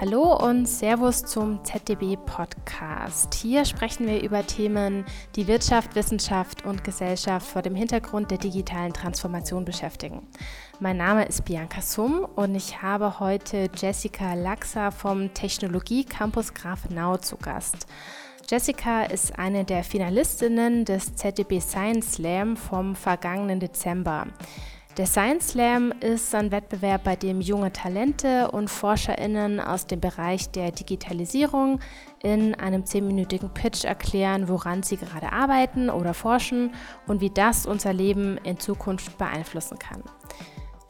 Hallo und Servus zum ZDB Podcast. Hier sprechen wir über Themen, die Wirtschaft, Wissenschaft und Gesellschaft vor dem Hintergrund der digitalen Transformation beschäftigen. Mein Name ist Bianca Summ und ich habe heute Jessica Laxa vom Technologie Campus Grafenau zu Gast. Jessica ist eine der Finalistinnen des ZDB Science Slam vom vergangenen Dezember. Der Science Slam ist ein Wettbewerb, bei dem junge Talente und ForscherInnen aus dem Bereich der Digitalisierung in einem zehnminütigen Pitch erklären, woran sie gerade arbeiten oder forschen und wie das unser Leben in Zukunft beeinflussen kann.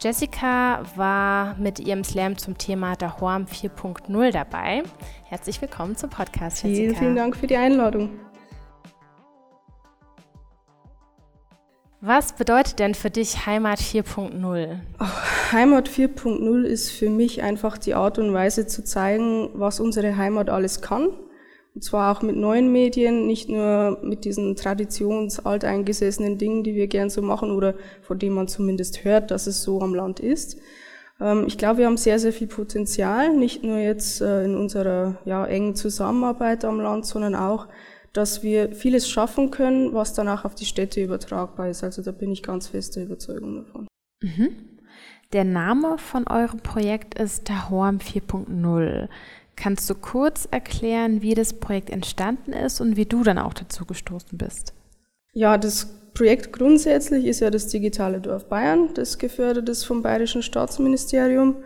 Jessica war mit ihrem Slam zum Thema Dahorm 4.0 dabei. Herzlich willkommen zum Podcast, Jessica. Vielen, vielen Dank für die Einladung. Was bedeutet denn für dich Heimat 4.0? Heimat 4.0 ist für mich einfach die Art und Weise zu zeigen, was unsere Heimat alles kann. Und zwar auch mit neuen Medien, nicht nur mit diesen traditionsalteingesessenen Dingen, die wir gern so machen oder von denen man zumindest hört, dass es so am Land ist. Ähm, ich glaube, wir haben sehr, sehr viel Potenzial, nicht nur jetzt äh, in unserer ja, engen Zusammenarbeit am Land, sondern auch dass wir vieles schaffen können, was danach auf die Städte übertragbar ist. Also da bin ich ganz feste Überzeugung davon. Mhm. Der Name von eurem Projekt ist Tahorm 4.0. Kannst du kurz erklären, wie das Projekt entstanden ist und wie du dann auch dazu gestoßen bist? Ja, das Projekt grundsätzlich ist ja das digitale Dorf Bayern, das gefördert ist vom Bayerischen Staatsministerium.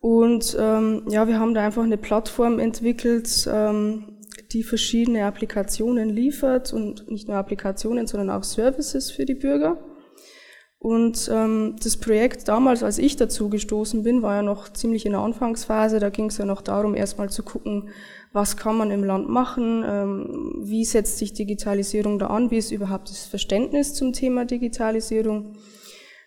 Und ähm, ja, wir haben da einfach eine Plattform entwickelt, ähm, die verschiedene Applikationen liefert und nicht nur Applikationen, sondern auch Services für die Bürger. Und ähm, das Projekt damals, als ich dazu gestoßen bin, war ja noch ziemlich in der Anfangsphase. Da ging es ja noch darum, erstmal zu gucken, was kann man im Land machen, ähm, wie setzt sich Digitalisierung da an, wie ist überhaupt das Verständnis zum Thema Digitalisierung.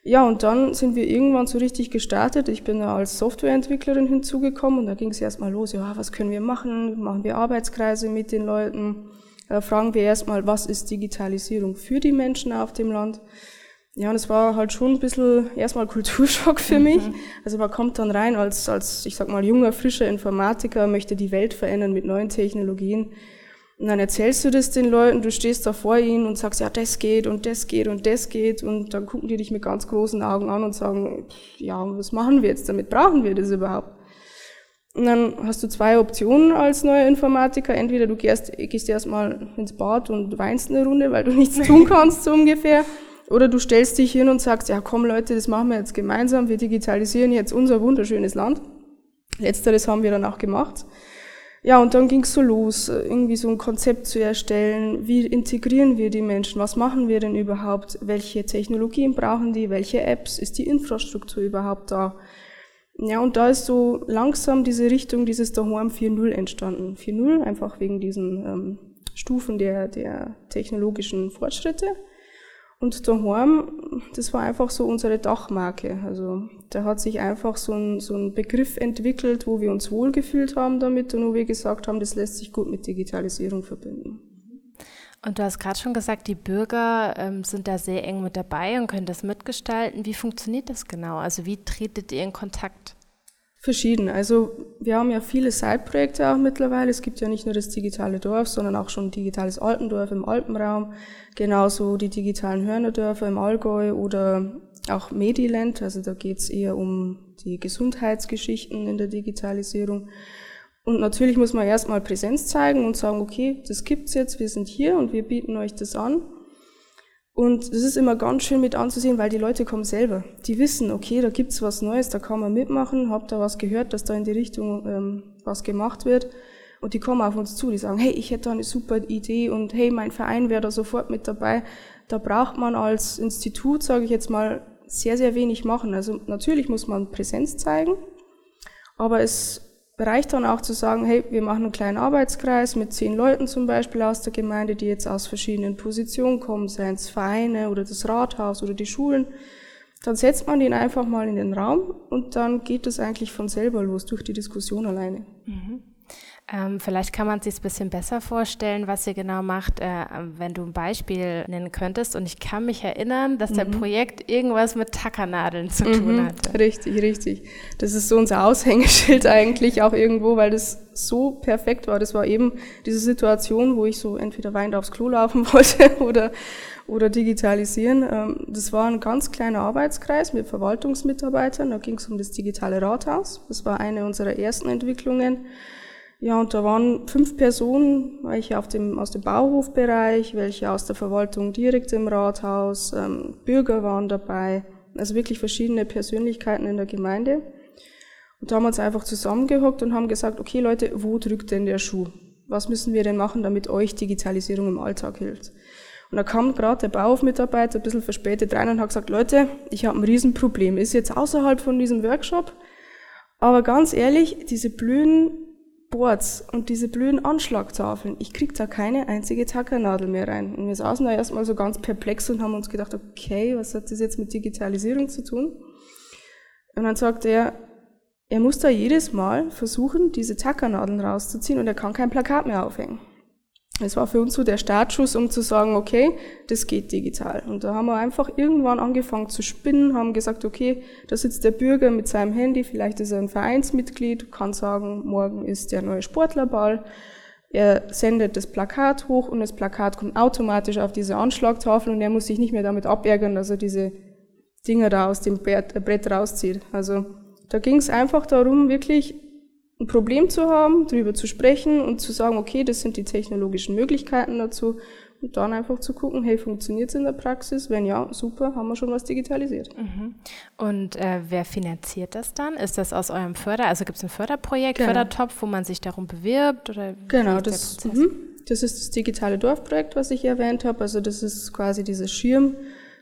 Ja, und dann sind wir irgendwann so richtig gestartet. Ich bin da als Softwareentwicklerin hinzugekommen und da ging es erstmal los, ja, was können wir machen? Machen wir Arbeitskreise mit den Leuten? Äh, fragen wir erstmal, was ist Digitalisierung für die Menschen auf dem Land? Ja, und es war halt schon ein bisschen erstmal Kulturschock für mhm. mich. Also man kommt dann rein als, als, ich sag mal, junger, frischer Informatiker, möchte die Welt verändern mit neuen Technologien. Und dann erzählst du das den Leuten, du stehst da vor ihnen und sagst, ja, das geht und das geht und das geht. Und dann gucken die dich mit ganz großen Augen an und sagen, ja, was machen wir jetzt damit? Brauchen wir das überhaupt? Und dann hast du zwei Optionen als neuer Informatiker. Entweder du gehst, gehst erstmal ins Bad und weinst eine Runde, weil du nichts tun kannst, so ungefähr. Oder du stellst dich hin und sagst, ja komm Leute, das machen wir jetzt gemeinsam, wir digitalisieren jetzt unser wunderschönes Land. Letzteres haben wir dann auch gemacht. Ja, und dann ging es so los, irgendwie so ein Konzept zu erstellen. Wie integrieren wir die Menschen? Was machen wir denn überhaupt? Welche Technologien brauchen die? Welche Apps? Ist die Infrastruktur überhaupt da? Ja, und da ist so langsam diese Richtung dieses Daheim 4.0 entstanden. 4.0 einfach wegen diesen ähm, Stufen der, der technologischen Fortschritte. Und daheim, das war einfach so unsere Dachmarke. Also da hat sich einfach so ein, so ein Begriff entwickelt, wo wir uns wohlgefühlt haben damit und wo wir gesagt haben, das lässt sich gut mit Digitalisierung verbinden. Und du hast gerade schon gesagt, die Bürger ähm, sind da sehr eng mit dabei und können das mitgestalten. Wie funktioniert das genau? Also wie tretet ihr in Kontakt? Verschieden. Also wir haben ja viele Side-Projekte auch mittlerweile. Es gibt ja nicht nur das digitale Dorf, sondern auch schon digitales Altendorf im Alpenraum, genauso die digitalen Hörnerdörfer im Allgäu oder auch Mediland. Also da geht's eher um die Gesundheitsgeschichten in der Digitalisierung. Und natürlich muss man erstmal Präsenz zeigen und sagen, okay, das gibt's jetzt, wir sind hier und wir bieten euch das an. Und das ist immer ganz schön mit anzusehen, weil die Leute kommen selber. Die wissen, okay, da gibt's was Neues, da kann man mitmachen, habt da was gehört, dass da in die Richtung ähm, was gemacht wird. Und die kommen auf uns zu, die sagen, hey, ich hätte da eine super Idee und hey, mein Verein wäre da sofort mit dabei. Da braucht man als Institut, sage ich jetzt mal, sehr, sehr wenig machen. Also natürlich muss man Präsenz zeigen, aber es reicht dann auch zu sagen, hey, wir machen einen kleinen Arbeitskreis mit zehn Leuten zum Beispiel aus der Gemeinde, die jetzt aus verschiedenen Positionen kommen, seien es Vereine oder das Rathaus oder die Schulen. Dann setzt man den einfach mal in den Raum und dann geht es eigentlich von selber los durch die Diskussion alleine. Mhm. Ähm, vielleicht kann man sich ein bisschen besser vorstellen, was ihr genau macht, äh, wenn du ein Beispiel nennen könntest. Und ich kann mich erinnern, dass mhm. der Projekt irgendwas mit Tackernadeln zu mhm. tun hatte. Richtig, richtig. Das ist so unser Aushängeschild eigentlich auch irgendwo, weil das so perfekt war. Das war eben diese Situation, wo ich so entweder weinend aufs Klo laufen wollte oder, oder digitalisieren. Ähm, das war ein ganz kleiner Arbeitskreis mit Verwaltungsmitarbeitern. Da ging es um das digitale Rathaus. Das war eine unserer ersten Entwicklungen. Ja, und da waren fünf Personen, welche auf dem, aus dem Bauhofbereich, welche aus der Verwaltung direkt im Rathaus, ähm, Bürger waren dabei, also wirklich verschiedene Persönlichkeiten in der Gemeinde. Und da haben wir uns einfach zusammengehockt und haben gesagt, okay Leute, wo drückt denn der Schuh? Was müssen wir denn machen, damit euch Digitalisierung im Alltag hilft? Und da kam gerade der Bauhofmitarbeiter ein bisschen verspätet rein und hat gesagt, Leute, ich habe ein Riesenproblem, ist jetzt außerhalb von diesem Workshop, aber ganz ehrlich, diese blöden Boards und diese blöden Anschlagtafeln, ich krieg da keine einzige Tackernadel mehr rein. Und wir saßen da erstmal so ganz perplex und haben uns gedacht, okay, was hat das jetzt mit Digitalisierung zu tun? Und dann sagt er, er muss da jedes Mal versuchen, diese Tackernadeln rauszuziehen und er kann kein Plakat mehr aufhängen. Es war für uns so der Startschuss, um zu sagen, okay, das geht digital. Und da haben wir einfach irgendwann angefangen zu spinnen, haben gesagt, okay, da sitzt der Bürger mit seinem Handy, vielleicht ist er ein Vereinsmitglied, kann sagen, morgen ist der neue Sportlerball. Er sendet das Plakat hoch und das Plakat kommt automatisch auf diese Anschlagtafel und er muss sich nicht mehr damit abärgern, dass er diese Dinger da aus dem Brett rauszieht. Also da ging es einfach darum, wirklich ein Problem zu haben, darüber zu sprechen und zu sagen, okay, das sind die technologischen Möglichkeiten dazu und dann einfach zu gucken, hey, funktioniert es in der Praxis? Wenn ja, super, haben wir schon was digitalisiert. Mhm. Und äh, wer finanziert das dann? Ist das aus eurem Förder, also gibt es ein Förderprojekt, genau. Fördertopf, wo man sich darum bewirbt? Oder genau, das, mh, das ist das digitale Dorfprojekt, was ich erwähnt habe. Also das ist quasi dieses Schirm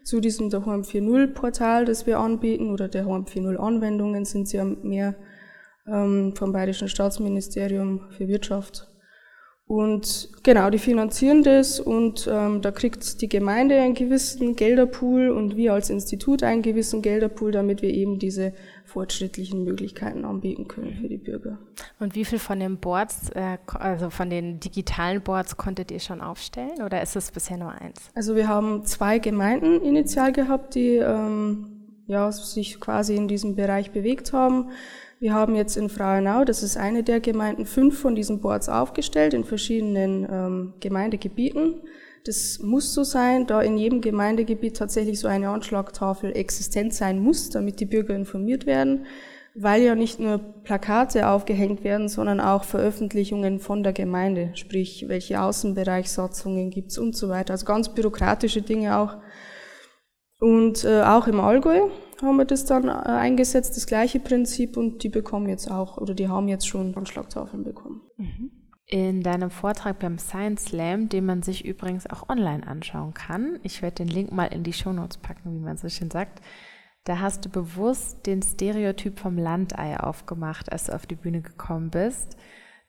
zu diesem der Home 4.0 Portal, das wir anbieten oder der Home 4.0 Anwendungen sind es ja mehr ähm, vom Bayerischen Staatsministerium für Wirtschaft. Und genau, die finanzieren das und ähm, da kriegt die Gemeinde einen gewissen Gelderpool und wir als Institut einen gewissen Gelderpool, damit wir eben diese fortschrittlichen Möglichkeiten anbieten können für die Bürger. Und wie viel von den Boards, äh, also von den digitalen Boards konntet ihr schon aufstellen oder ist es bisher nur eins? Also wir haben zwei Gemeinden initial gehabt, die ähm, ja, sich quasi in diesem Bereich bewegt haben. Wir haben jetzt in Frauenau, das ist eine der Gemeinden, fünf von diesen Boards aufgestellt in verschiedenen ähm, Gemeindegebieten. Das muss so sein, da in jedem Gemeindegebiet tatsächlich so eine Anschlagtafel existent sein muss, damit die Bürger informiert werden, weil ja nicht nur Plakate aufgehängt werden, sondern auch Veröffentlichungen von der Gemeinde, sprich welche Außenbereichssatzungen gibt's und so weiter. Also ganz bürokratische Dinge auch. Und äh, auch im Allgäu haben wir das dann äh, eingesetzt, das gleiche Prinzip und die bekommen jetzt auch oder die haben jetzt schon Anschlagtafeln bekommen. Mhm. In deinem Vortrag beim Science Slam, den man sich übrigens auch online anschauen kann, ich werde den Link mal in die Shownotes packen, wie man so schön sagt, da hast du bewusst den Stereotyp vom Landei aufgemacht, als du auf die Bühne gekommen bist.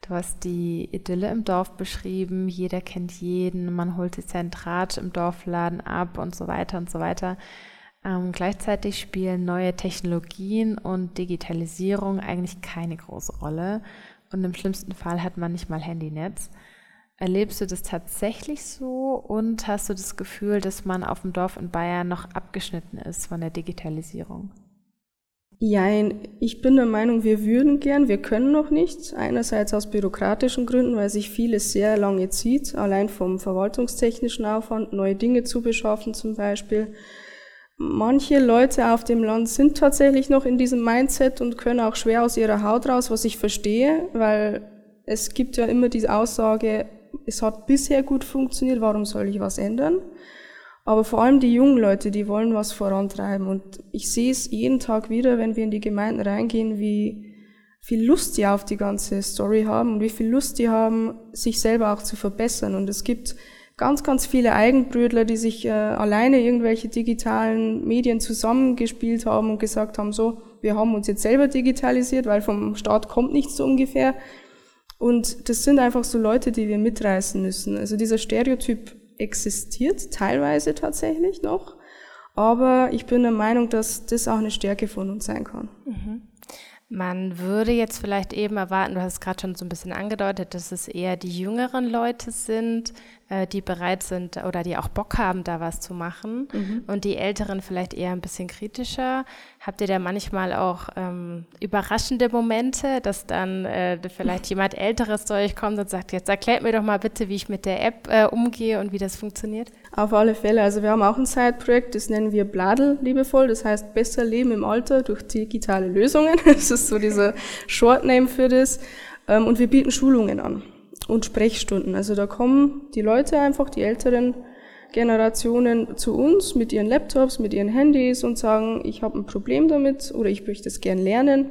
Du hast die Idylle im Dorf beschrieben, jeder kennt jeden, man holt sich seinen Tratsch im Dorfladen ab und so weiter und so weiter. Ähm, gleichzeitig spielen neue Technologien und Digitalisierung eigentlich keine große Rolle und im schlimmsten Fall hat man nicht mal Handynetz. Erlebst du das tatsächlich so und hast du das Gefühl, dass man auf dem Dorf in Bayern noch abgeschnitten ist von der Digitalisierung? Jein, ich bin der Meinung, wir würden gern, wir können noch nicht. Einerseits aus bürokratischen Gründen, weil sich vieles sehr lange zieht, allein vom verwaltungstechnischen Aufwand, neue Dinge zu beschaffen zum Beispiel. Manche Leute auf dem Land sind tatsächlich noch in diesem Mindset und können auch schwer aus ihrer Haut raus, was ich verstehe, weil es gibt ja immer diese Aussage, es hat bisher gut funktioniert, warum soll ich was ändern? Aber vor allem die jungen Leute, die wollen was vorantreiben. Und ich sehe es jeden Tag wieder, wenn wir in die Gemeinden reingehen, wie viel Lust die auf die ganze Story haben und wie viel Lust die haben, sich selber auch zu verbessern. Und es gibt ganz, ganz viele Eigenbrötler, die sich äh, alleine irgendwelche digitalen Medien zusammengespielt haben und gesagt haben, so, wir haben uns jetzt selber digitalisiert, weil vom Staat kommt nichts so ungefähr. Und das sind einfach so Leute, die wir mitreißen müssen. Also dieser Stereotyp existiert teilweise tatsächlich noch, aber ich bin der Meinung, dass das auch eine Stärke von uns sein kann. Mhm. Man würde jetzt vielleicht eben erwarten, du hast es gerade schon so ein bisschen angedeutet, dass es eher die jüngeren Leute sind, äh, die bereit sind oder die auch Bock haben, da was zu machen. Mhm. Und die Älteren vielleicht eher ein bisschen kritischer. Habt ihr da manchmal auch ähm, überraschende Momente, dass dann äh, vielleicht jemand Älteres zu euch kommt und sagt, jetzt erklärt mir doch mal bitte, wie ich mit der App äh, umgehe und wie das funktioniert? Auf alle Fälle. Also wir haben auch ein Side-Projekt, das nennen wir Bladel liebevoll. Das heißt besser leben im Alter durch digitale Lösungen. Das ist so dieser Shortname für das. Ähm, und wir bieten Schulungen an und Sprechstunden. Also da kommen die Leute einfach, die älteren Generationen zu uns mit ihren Laptops, mit ihren Handys und sagen, ich habe ein Problem damit oder ich möchte es gern lernen.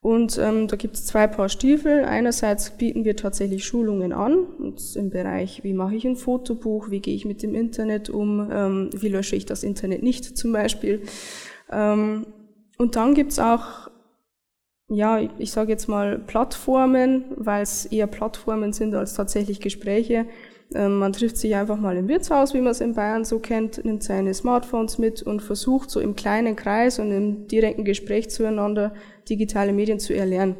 Und ähm, da gibt es zwei Paar Stiefel. Einerseits bieten wir tatsächlich Schulungen an im Bereich, wie mache ich ein Fotobuch, wie gehe ich mit dem Internet um, ähm, wie lösche ich das Internet nicht zum Beispiel. Ähm, und dann gibt's auch ja, ich sage jetzt mal Plattformen, weil es eher Plattformen sind als tatsächlich Gespräche. Ähm, man trifft sich einfach mal im Wirtshaus, wie man es in Bayern so kennt, nimmt seine Smartphones mit und versucht so im kleinen Kreis und im direkten Gespräch zueinander digitale Medien zu erlernen.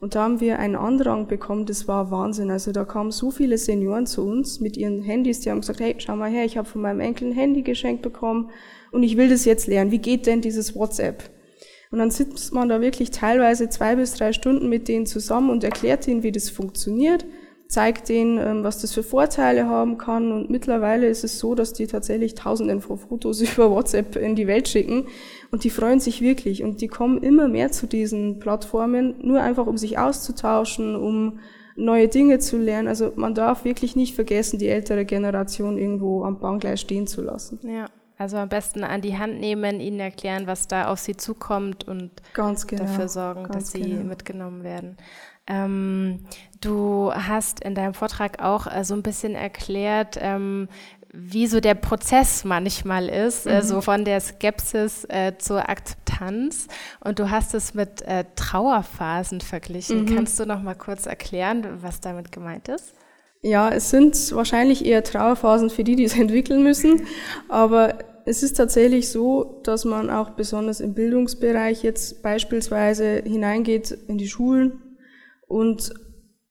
Und da haben wir einen Andrang bekommen, das war Wahnsinn. Also da kamen so viele Senioren zu uns mit ihren Handys, die haben gesagt, hey, schau mal her, ich habe von meinem Enkel ein Handy geschenkt bekommen und ich will das jetzt lernen. Wie geht denn dieses WhatsApp? Und dann sitzt man da wirklich teilweise zwei bis drei Stunden mit denen zusammen und erklärt ihnen, wie das funktioniert, zeigt denen, ähm, was das für Vorteile haben kann. Und mittlerweile ist es so, dass die tatsächlich tausenden von Fotos über WhatsApp in die Welt schicken. Und die freuen sich wirklich. Und die kommen immer mehr zu diesen Plattformen, nur einfach um sich auszutauschen, um neue Dinge zu lernen. Also man darf wirklich nicht vergessen, die ältere Generation irgendwo am Bahngleis stehen zu lassen. Ja. Also am besten an die Hand nehmen, ihnen erklären, was da auf sie zukommt und genau, dafür sorgen, dass sie genau. mitgenommen werden. Ähm, du hast in deinem Vortrag auch äh, so ein bisschen erklärt, ähm, wie so der Prozess manchmal ist, äh, mhm. so von der Skepsis äh, zur Akzeptanz. Und du hast es mit äh, Trauerphasen verglichen. Mhm. Kannst du noch mal kurz erklären, was damit gemeint ist? Ja, es sind wahrscheinlich eher Trauerphasen für die, die es entwickeln müssen. Aber es ist tatsächlich so, dass man auch besonders im Bildungsbereich jetzt beispielsweise hineingeht in die Schulen und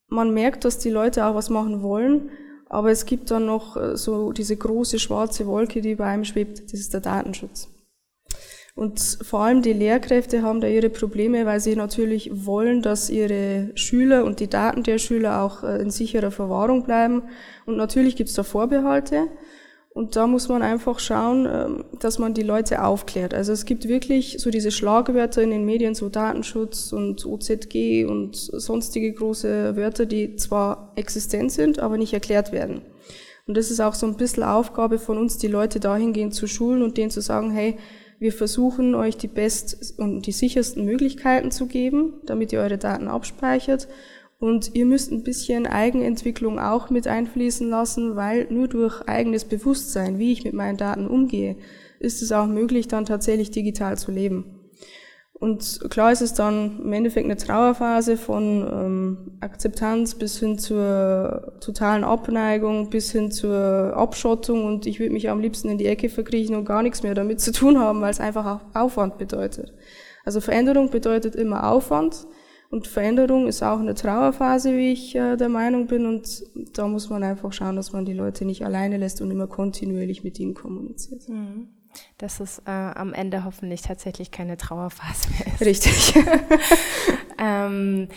man merkt, dass die Leute auch was machen wollen. Aber es gibt dann noch äh, so diese große schwarze Wolke, die bei einem schwebt. Das ist der Datenschutz. Und vor allem die Lehrkräfte haben da ihre Probleme, weil sie natürlich wollen, dass ihre Schüler und die Daten der Schüler auch äh, in sicherer Verwahrung bleiben. Und natürlich gibt es da Vorbehalte. Und da muss man einfach schauen, ähm, dass man die Leute aufklärt. Also es gibt wirklich so diese Schlagwörter in den Medien, so Datenschutz und OZG und sonstige große Wörter, die zwar existent sind, aber nicht erklärt werden. Und das ist auch so ein bisschen Aufgabe von uns, die Leute dahingehend zu schulen und denen zu sagen, hey, wir versuchen euch die best und die sichersten Möglichkeiten zu geben, damit ihr eure Daten abspeichert. Und ihr müsst ein bisschen Eigenentwicklung auch mit einfließen lassen, weil nur durch eigenes Bewusstsein, wie ich mit meinen Daten umgehe, ist es auch möglich, dann tatsächlich digital zu leben. Und klar ist es dann im Endeffekt eine Trauerphase von ähm, Akzeptanz bis hin zur totalen Abneigung, bis hin zur Abschottung und ich würde mich am liebsten in die Ecke verkriechen und gar nichts mehr damit zu tun haben, weil es einfach auch Aufwand bedeutet. Also Veränderung bedeutet immer Aufwand und Veränderung ist auch eine Trauerphase, wie ich äh, der Meinung bin und da muss man einfach schauen, dass man die Leute nicht alleine lässt und immer kontinuierlich mit ihnen kommuniziert. Mhm dass es äh, am Ende hoffentlich tatsächlich keine Trauerphase mehr ist. Richtig. ähm,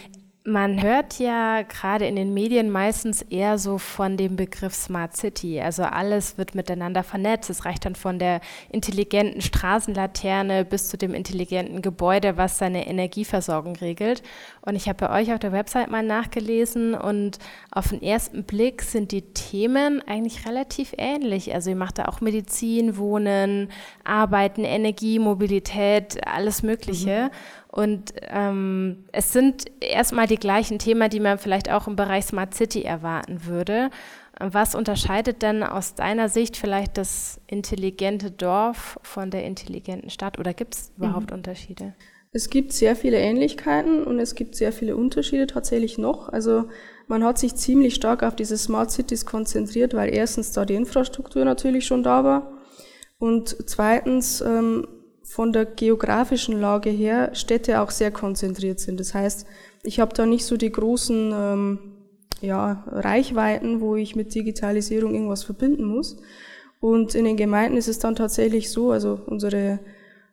man hört ja gerade in den Medien meistens eher so von dem Begriff Smart City. Also alles wird miteinander vernetzt. Es reicht dann von der intelligenten Straßenlaterne bis zu dem intelligenten Gebäude, was seine Energieversorgung regelt. Und ich habe bei euch auf der Website mal nachgelesen und auf den ersten Blick sind die Themen eigentlich relativ ähnlich. Also ihr macht da auch Medizin, Wohnen, Arbeiten, Energie, Mobilität, alles Mögliche. Mhm. Und ähm, es sind erstmal die gleichen Themen, die man vielleicht auch im Bereich Smart City erwarten würde. Was unterscheidet denn aus deiner Sicht vielleicht das intelligente Dorf von der intelligenten Stadt oder gibt es überhaupt mhm. Unterschiede? Es gibt sehr viele Ähnlichkeiten und es gibt sehr viele Unterschiede tatsächlich noch. Also man hat sich ziemlich stark auf diese Smart Cities konzentriert, weil erstens da die Infrastruktur natürlich schon da war und zweitens ähm, von der geografischen Lage her Städte auch sehr konzentriert sind. Das heißt, ich habe da nicht so die großen ähm, ja, Reichweiten, wo ich mit Digitalisierung irgendwas verbinden muss. Und in den Gemeinden ist es dann tatsächlich so, also unsere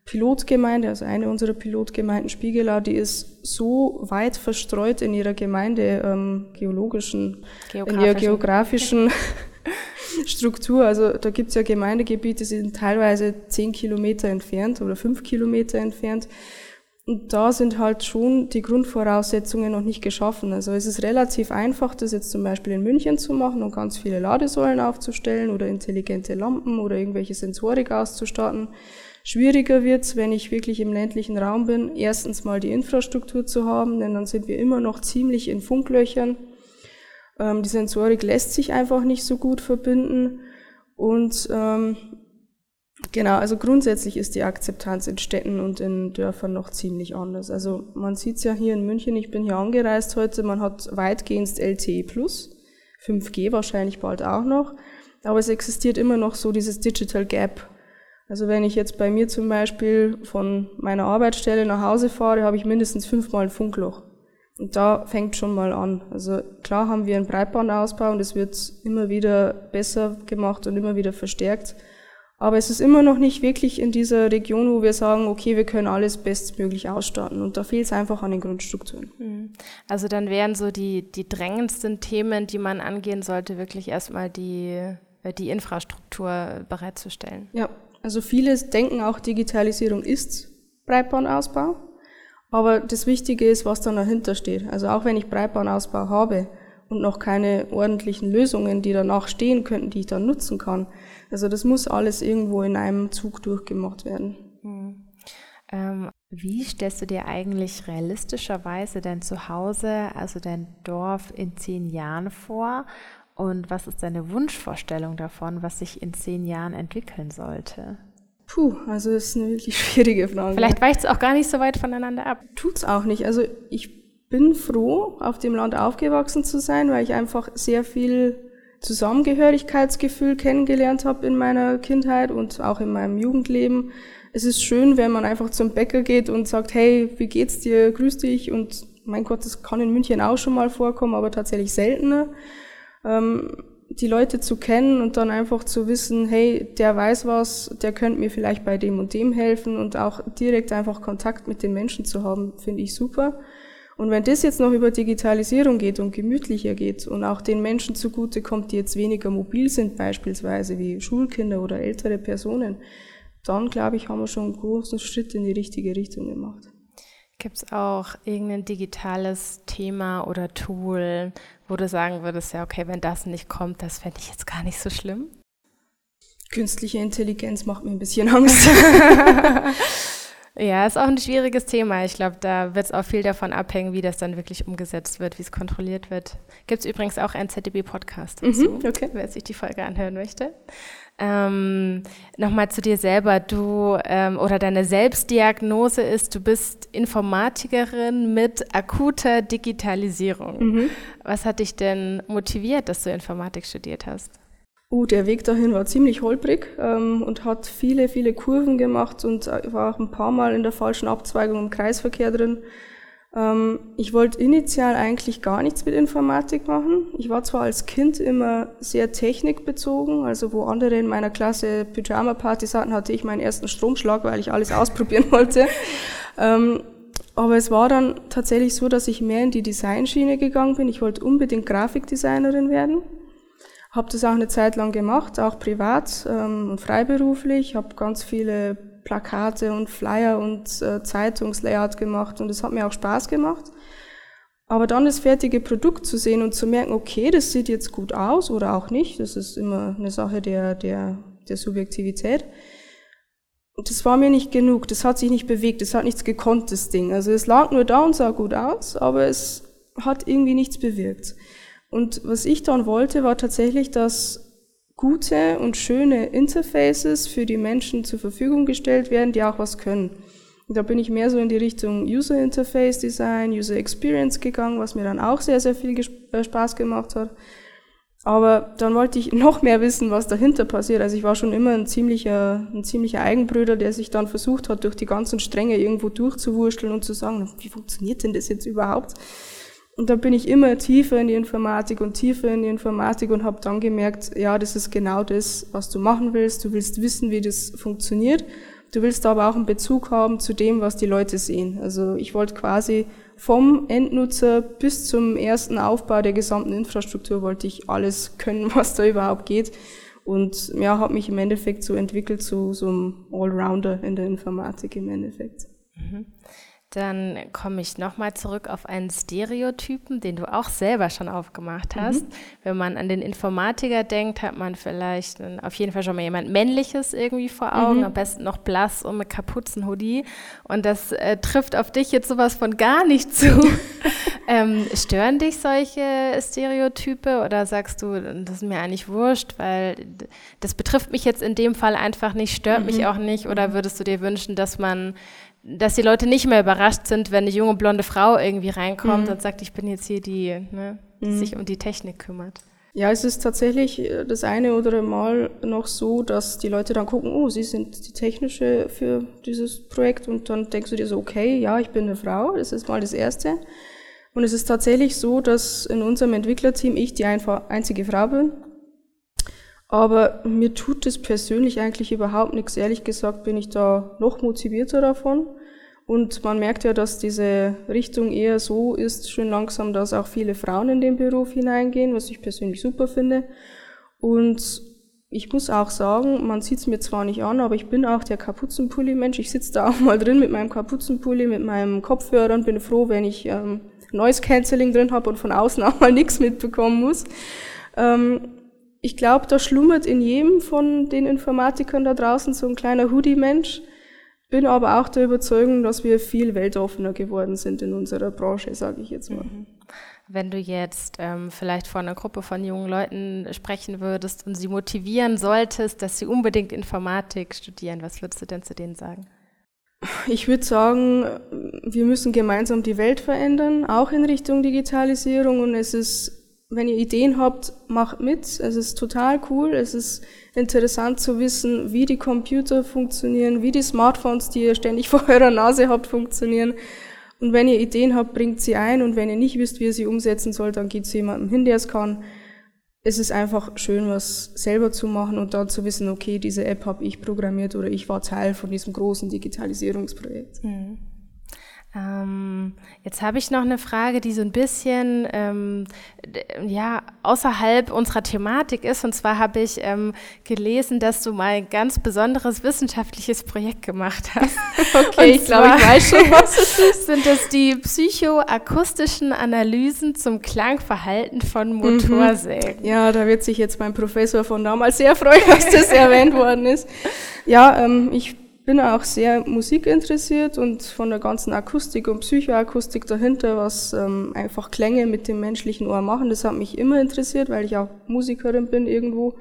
Pilotgemeinde, also eine unserer Pilotgemeinden Spiegelau, die ist so weit verstreut in ihrer Gemeinde ähm, geologischen, in ihrer geografischen Struktur. Also da gibt es ja Gemeindegebiete, die sind teilweise zehn Kilometer entfernt oder fünf Kilometer entfernt. Und da sind halt schon die Grundvoraussetzungen noch nicht geschaffen. Also es ist relativ einfach, das jetzt zum Beispiel in München zu machen und ganz viele Ladesäulen aufzustellen oder intelligente Lampen oder irgendwelche Sensorik auszustatten. Schwieriger wird's, wenn ich wirklich im ländlichen Raum bin, erstens mal die Infrastruktur zu haben, denn dann sind wir immer noch ziemlich in Funklöchern. Ähm, die Sensorik lässt sich einfach nicht so gut verbinden und ähm, Genau, also grundsätzlich ist die Akzeptanz in Städten und in Dörfern noch ziemlich anders. Also man sieht es ja hier in München, ich bin hier angereist heute, man hat weitgehend LTE Plus, 5G wahrscheinlich bald auch noch, aber es existiert immer noch so dieses Digital Gap. Also wenn ich jetzt bei mir zum Beispiel von meiner Arbeitsstelle nach Hause fahre, habe ich mindestens fünfmal ein Funkloch. Und da fängt schon mal an. Also klar haben wir einen Breitbandausbau und es wird immer wieder besser gemacht und immer wieder verstärkt. Aber es ist immer noch nicht wirklich in dieser Region, wo wir sagen, okay, wir können alles bestmöglich ausstatten. Und da fehlt es einfach an den Grundstrukturen. Mhm. Also dann wären so die, die drängendsten Themen, die man angehen sollte, wirklich erstmal die, äh, die Infrastruktur bereitzustellen. Ja, also viele denken auch, Digitalisierung ist Breitbandausbau. Aber das Wichtige ist, was dann dahinter steht. Also auch wenn ich Breitbandausbau habe und noch keine ordentlichen Lösungen, die danach stehen könnten, die ich dann nutzen kann, also das muss alles irgendwo in einem Zug durchgemacht werden. Hm. Ähm, wie stellst du dir eigentlich realistischerweise dein Zuhause, also dein Dorf in zehn Jahren vor? Und was ist deine Wunschvorstellung davon, was sich in zehn Jahren entwickeln sollte? Puh, also das ist eine wirklich schwierige Frage. Vielleicht weicht es auch gar nicht so weit voneinander ab. Tut's auch nicht. Also ich bin froh, auf dem Land aufgewachsen zu sein, weil ich einfach sehr viel Zusammengehörigkeitsgefühl kennengelernt habe in meiner Kindheit und auch in meinem Jugendleben. Es ist schön, wenn man einfach zum Bäcker geht und sagt, hey, wie geht's dir, grüß dich und mein Gott, das kann in München auch schon mal vorkommen, aber tatsächlich seltener. Ähm, die Leute zu kennen und dann einfach zu wissen, hey, der weiß was, der könnte mir vielleicht bei dem und dem helfen und auch direkt einfach Kontakt mit den Menschen zu haben, finde ich super. Und wenn das jetzt noch über Digitalisierung geht und gemütlicher geht und auch den Menschen zugute kommt, die jetzt weniger mobil sind, beispielsweise wie Schulkinder oder ältere Personen, dann glaube ich, haben wir schon einen großen Schritt in die richtige Richtung gemacht. Gibt es auch irgendein digitales Thema oder Tool, wo du sagen würdest, ja, okay, wenn das nicht kommt, das fände ich jetzt gar nicht so schlimm? Künstliche Intelligenz macht mir ein bisschen Angst. Ja, ist auch ein schwieriges Thema. Ich glaube, da wird es auch viel davon abhängen, wie das dann wirklich umgesetzt wird, wie es kontrolliert wird. Gibt es übrigens auch einen ZDB-Podcast dazu, mhm, okay. wer sich die Folge anhören möchte. Ähm, Nochmal zu dir selber. Du ähm, oder deine Selbstdiagnose ist, du bist Informatikerin mit akuter Digitalisierung. Mhm. Was hat dich denn motiviert, dass du Informatik studiert hast? Uh, der Weg dahin war ziemlich holprig ähm, und hat viele, viele Kurven gemacht und äh, war auch ein paar Mal in der falschen Abzweigung im Kreisverkehr drin. Ähm, ich wollte initial eigentlich gar nichts mit Informatik machen. Ich war zwar als Kind immer sehr technikbezogen, also wo andere in meiner Klasse Pyjama-Partys hatten, hatte ich meinen ersten Stromschlag, weil ich alles ausprobieren wollte. Ähm, aber es war dann tatsächlich so, dass ich mehr in die Designschiene gegangen bin. Ich wollte unbedingt Grafikdesignerin werden habe das auch eine Zeit lang gemacht, auch privat ähm, und freiberuflich. Habe ganz viele Plakate und Flyer und äh, Zeitungslayout gemacht und es hat mir auch Spaß gemacht. Aber dann das fertige Produkt zu sehen und zu merken, okay, das sieht jetzt gut aus oder auch nicht, das ist immer eine Sache der, der, der Subjektivität. Und das war mir nicht genug, das hat sich nicht bewegt, das hat nichts gekonnt, das Ding. Also es lag nur da und sah gut aus, aber es hat irgendwie nichts bewirkt. Und was ich dann wollte, war tatsächlich, dass gute und schöne Interfaces für die Menschen zur Verfügung gestellt werden, die auch was können. Und da bin ich mehr so in die Richtung User Interface Design, User Experience gegangen, was mir dann auch sehr, sehr viel äh, Spaß gemacht hat. Aber dann wollte ich noch mehr wissen, was dahinter passiert. Also ich war schon immer ein ziemlicher, ein ziemlicher Eigenbrüder, der sich dann versucht hat, durch die ganzen Stränge irgendwo durchzuwurschteln und zu sagen, wie funktioniert denn das jetzt überhaupt? Und da bin ich immer tiefer in die Informatik und tiefer in die Informatik und habe dann gemerkt, ja, das ist genau das, was du machen willst. Du willst wissen, wie das funktioniert. Du willst aber auch einen Bezug haben zu dem, was die Leute sehen. Also ich wollte quasi vom Endnutzer bis zum ersten Aufbau der gesamten Infrastruktur wollte ich alles können, was da überhaupt geht. Und ja, habe mich im Endeffekt so entwickelt zu so einem Allrounder in der Informatik im Endeffekt. Mhm. Dann komme ich nochmal zurück auf einen Stereotypen, den du auch selber schon aufgemacht hast. Mhm. Wenn man an den Informatiker denkt, hat man vielleicht auf jeden Fall schon mal jemand Männliches irgendwie vor Augen, mhm. am besten noch blass und mit Kapuzenhoodie. Und das äh, trifft auf dich jetzt sowas von gar nicht zu. ähm, stören dich solche Stereotype oder sagst du, das ist mir eigentlich wurscht, weil das betrifft mich jetzt in dem Fall einfach nicht, stört mhm. mich auch nicht? Oder mhm. würdest du dir wünschen, dass man dass die Leute nicht mehr überrascht sind, wenn eine junge blonde Frau irgendwie reinkommt mhm. und sagt, ich bin jetzt hier die, ne, die mhm. sich um die Technik kümmert. Ja, es ist tatsächlich äh, das eine oder Mal noch so, dass die Leute dann gucken, oh, sie sind die Technische für dieses Projekt und dann denkst du dir so, okay, ja, ich bin eine Frau, das ist mal das Erste. Und es ist tatsächlich so, dass in unserem Entwicklerteam ich die einzige Frau bin. Aber mir tut es persönlich eigentlich überhaupt nichts. Ehrlich gesagt bin ich da noch motivierter davon. Und man merkt ja, dass diese Richtung eher so ist, schön langsam, dass auch viele Frauen in den Beruf hineingehen, was ich persönlich super finde. Und ich muss auch sagen, man sieht es mir zwar nicht an, aber ich bin auch der Kapuzenpulli-Mensch. Ich sitze da auch mal drin mit meinem Kapuzenpulli, mit meinem Kopfhörer und bin froh, wenn ich ähm, Noise Cancelling drin habe und von außen auch mal nichts mitbekommen muss. Ähm, ich glaube, da schlummert in jedem von den Informatikern da draußen so ein kleiner Hoodie-Mensch. Bin aber auch der Überzeugung, dass wir viel weltoffener geworden sind in unserer Branche, sage ich jetzt mal. Mhm. Wenn du jetzt ähm, vielleicht vor einer Gruppe von jungen Leuten sprechen würdest und sie motivieren solltest, dass sie unbedingt Informatik studieren, was würdest du denn zu denen sagen? Ich würde sagen, wir müssen gemeinsam die Welt verändern, auch in Richtung Digitalisierung. Und es ist wenn ihr Ideen habt, macht mit. Es ist total cool. Es ist interessant zu wissen, wie die Computer funktionieren, wie die Smartphones, die ihr ständig vor eurer Nase habt, funktionieren. Und wenn ihr Ideen habt, bringt sie ein. Und wenn ihr nicht wisst, wie ihr sie umsetzen sollt, dann geht zu jemandem hin, der es kann. Es ist einfach schön, was selber zu machen und dann zu wissen, okay, diese App habe ich programmiert oder ich war Teil von diesem großen Digitalisierungsprojekt. Mhm. Ähm, jetzt habe ich noch eine Frage, die so ein bisschen ähm, ja außerhalb unserer Thematik ist. Und zwar habe ich ähm, gelesen, dass du mal ein ganz besonderes wissenschaftliches Projekt gemacht hast. okay, Und ich glaube, ich weiß schon, was es ist. Sind das die psychoakustischen Analysen zum Klangverhalten von mhm. Motorsägen? Mhm. Ja, da wird sich jetzt mein Professor von damals sehr freuen, dass das erwähnt worden ist. Ja, ähm, ich bin auch sehr musikinteressiert und von der ganzen Akustik und Psychoakustik dahinter, was ähm, einfach Klänge mit dem menschlichen Ohr machen, das hat mich immer interessiert, weil ich auch Musikerin bin irgendwo.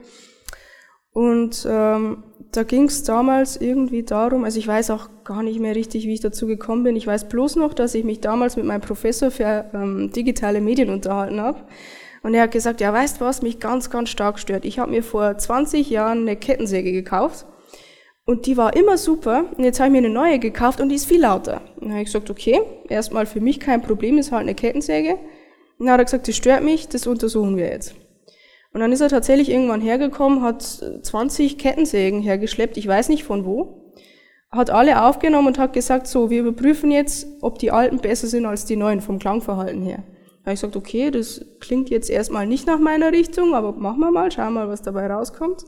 Und ähm, da ging es damals irgendwie darum, also ich weiß auch gar nicht mehr richtig, wie ich dazu gekommen bin. Ich weiß bloß noch, dass ich mich damals mit meinem Professor für ähm, digitale Medien unterhalten habe. Und er hat gesagt, ja, weißt du was, mich ganz, ganz stark stört. Ich habe mir vor 20 Jahren eine Kettensäge gekauft und die war immer super. Und jetzt habe ich mir eine neue gekauft und die ist viel lauter. Und dann habe ich gesagt, okay, erstmal für mich kein Problem, ist halt eine Kettensäge. Und dann hat er gesagt, das stört mich, das untersuchen wir jetzt. Und dann ist er tatsächlich irgendwann hergekommen, hat 20 Kettensägen hergeschleppt, ich weiß nicht von wo, hat alle aufgenommen und hat gesagt, so, wir überprüfen jetzt, ob die alten besser sind als die neuen vom Klangverhalten her. Da habe ich gesagt, okay, das klingt jetzt erstmal nicht nach meiner Richtung, aber machen wir mal, schauen wir mal, was dabei rauskommt.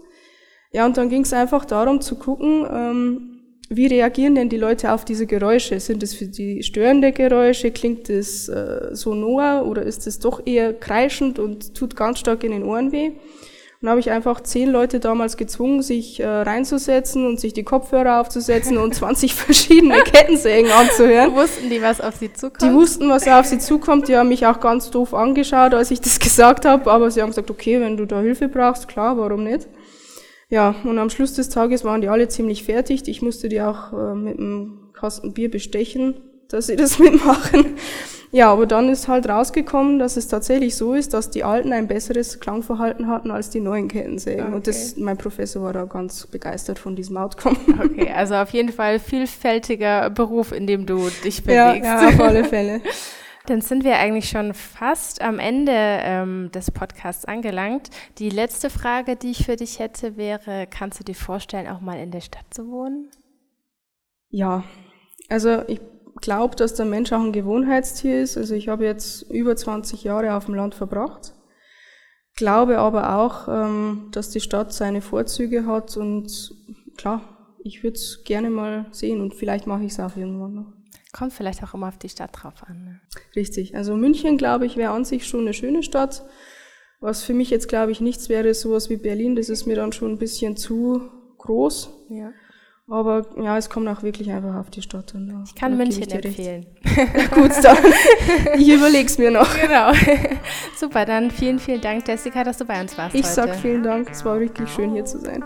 Ja, und dann ging es einfach darum zu gucken, ähm, wie reagieren denn die Leute auf diese Geräusche? Sind es für die störende Geräusche? Klingt es äh, sonor oder ist es doch eher kreischend und tut ganz stark in den Ohren weh? Und habe ich einfach zehn Leute damals gezwungen, sich äh, reinzusetzen und sich die Kopfhörer aufzusetzen und 20 verschiedene Kettensägen anzuhören. Wussten die, was auf sie zukommt? Die wussten, was auf sie zukommt. Die haben mich auch ganz doof angeschaut, als ich das gesagt habe. Aber sie haben gesagt, okay, wenn du da Hilfe brauchst, klar, warum nicht? Ja, und am Schluss des Tages waren die alle ziemlich fertig. Ich musste die auch äh, mit einem Kasten Bier bestechen, dass sie das mitmachen. Ja, aber dann ist halt rausgekommen, dass es tatsächlich so ist, dass die Alten ein besseres Klangverhalten hatten als die neuen Kettensägen. Okay. Und das, mein Professor war da ganz begeistert von diesem Outcome. Okay, also auf jeden Fall vielfältiger Beruf, in dem du dich bewegst. Ja, ja auf alle Fälle. Dann sind wir eigentlich schon fast am Ende ähm, des Podcasts angelangt. Die letzte Frage, die ich für dich hätte, wäre, kannst du dir vorstellen, auch mal in der Stadt zu wohnen? Ja, also ich glaube, dass der Mensch auch ein Gewohnheitstier ist. Also ich habe jetzt über 20 Jahre auf dem Land verbracht, glaube aber auch, ähm, dass die Stadt seine Vorzüge hat und klar, ich würde es gerne mal sehen und vielleicht mache ich es auch irgendwann noch. Kommt vielleicht auch immer auf die Stadt drauf an. Ne? Richtig. Also München, glaube ich, wäre an sich schon eine schöne Stadt. Was für mich jetzt, glaube ich, nichts wäre, sowas wie Berlin. Das ist mir dann schon ein bisschen zu groß. Ja. Aber ja, es kommt auch wirklich einfach auf die Stadt an. Ich kann München ich empfehlen. Gut, dann. Ich überlege es mir noch. Genau. Super, dann vielen, vielen Dank, Jessica, dass du bei uns warst. Ich heute. sag vielen Dank. Es war richtig schön, hier zu sein.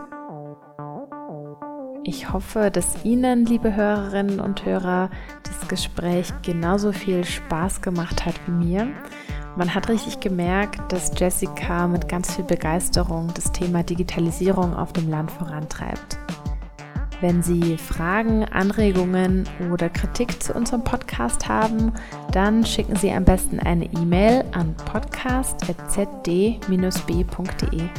Ich hoffe, dass Ihnen, liebe Hörerinnen und Hörer, Gespräch genauso viel Spaß gemacht hat wie mir. Man hat richtig gemerkt, dass Jessica mit ganz viel Begeisterung das Thema Digitalisierung auf dem Land vorantreibt. Wenn Sie Fragen, Anregungen oder Kritik zu unserem Podcast haben, dann schicken Sie am besten eine E-Mail an podcast.zd-b.de.